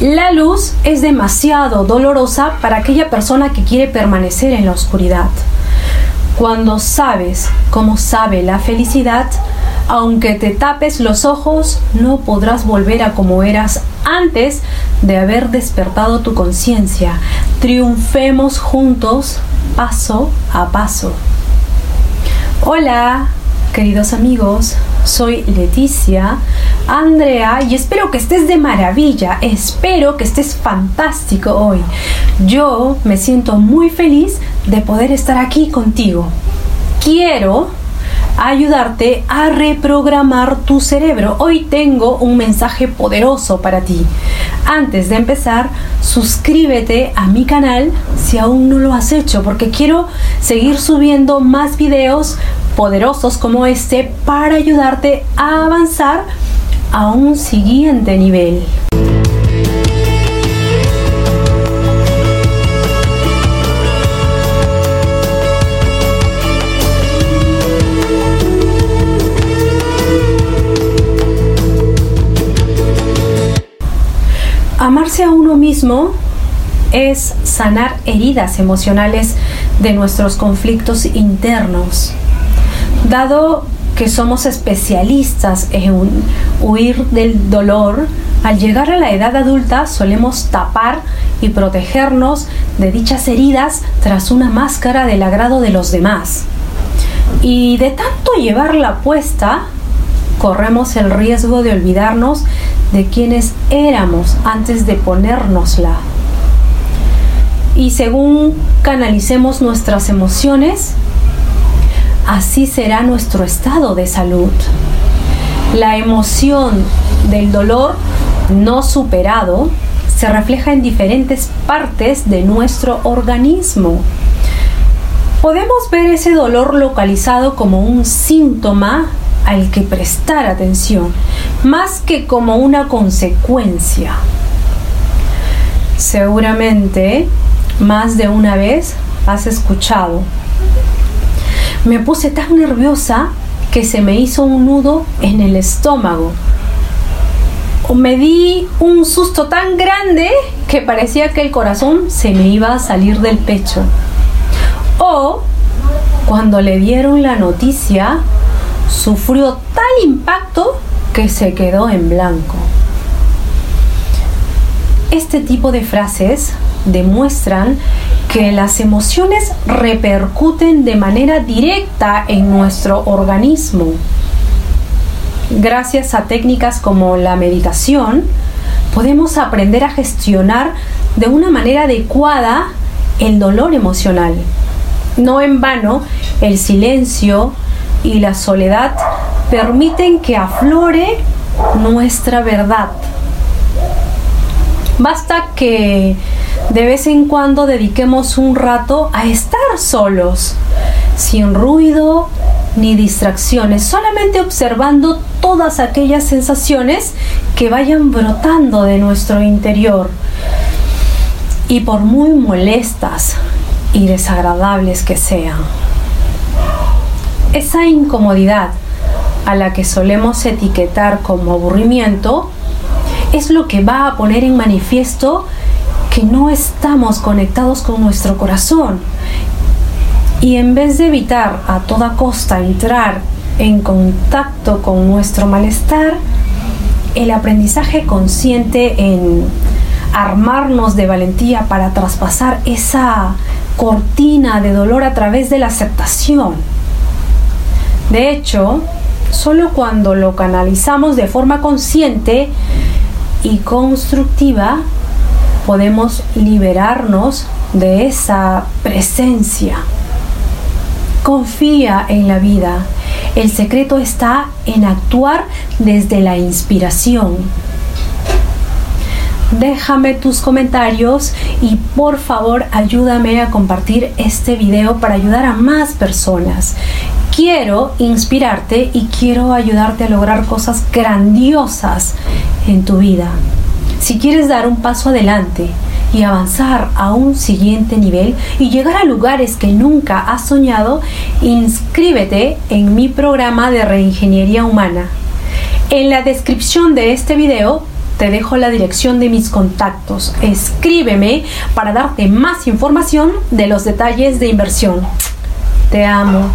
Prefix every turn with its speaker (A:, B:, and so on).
A: La luz es demasiado dolorosa para aquella persona que quiere permanecer en la oscuridad. Cuando sabes cómo sabe la felicidad, aunque te tapes los ojos, no podrás volver a como eras antes de haber despertado tu conciencia. Triunfemos juntos, paso a paso. Hola, queridos amigos, soy Leticia, Andrea y espero que estés de maravilla, espero que estés fantástico hoy. Yo me siento muy feliz de poder estar aquí contigo. Quiero ayudarte a reprogramar tu cerebro. Hoy tengo un mensaje poderoso para ti. Antes de empezar, suscríbete a mi canal si aún no lo has hecho, porque quiero seguir subiendo más videos poderosos como este para ayudarte a avanzar a un siguiente nivel. Amarse a uno mismo es sanar heridas emocionales de nuestros conflictos internos. Dado que somos especialistas en huir del dolor, al llegar a la edad adulta solemos tapar y protegernos de dichas heridas tras una máscara del agrado de los demás. Y de tanto llevarla puesta, corremos el riesgo de olvidarnos de quienes éramos antes de ponérnosla. Y según canalicemos nuestras emociones, así será nuestro estado de salud. La emoción del dolor no superado se refleja en diferentes partes de nuestro organismo. Podemos ver ese dolor localizado como un síntoma al que prestar atención, más que como una consecuencia. Seguramente más de una vez has escuchado me puse tan nerviosa que se me hizo un nudo en el estómago. Me di un susto tan grande que parecía que el corazón se me iba a salir del pecho. O cuando le dieron la noticia, sufrió tal impacto que se quedó en blanco. Este tipo de frases demuestran que las emociones repercuten de manera directa en nuestro organismo. Gracias a técnicas como la meditación, podemos aprender a gestionar de una manera adecuada el dolor emocional. No en vano, el silencio y la soledad permiten que aflore nuestra verdad. Basta que de vez en cuando dediquemos un rato a estar solos, sin ruido ni distracciones, solamente observando todas aquellas sensaciones que vayan brotando de nuestro interior. Y por muy molestas y desagradables que sean, esa incomodidad a la que solemos etiquetar como aburrimiento es lo que va a poner en manifiesto que no estamos conectados con nuestro corazón. Y en vez de evitar a toda costa entrar en contacto con nuestro malestar, el aprendizaje consciente en armarnos de valentía para traspasar esa cortina de dolor a través de la aceptación. De hecho, solo cuando lo canalizamos de forma consciente y constructiva, podemos liberarnos de esa presencia. Confía en la vida. El secreto está en actuar desde la inspiración. Déjame tus comentarios y por favor ayúdame a compartir este video para ayudar a más personas. Quiero inspirarte y quiero ayudarte a lograr cosas grandiosas en tu vida. Si quieres dar un paso adelante y avanzar a un siguiente nivel y llegar a lugares que nunca has soñado, inscríbete en mi programa de reingeniería humana. En la descripción de este video te dejo la dirección de mis contactos. Escríbeme para darte más información de los detalles de inversión. Te amo.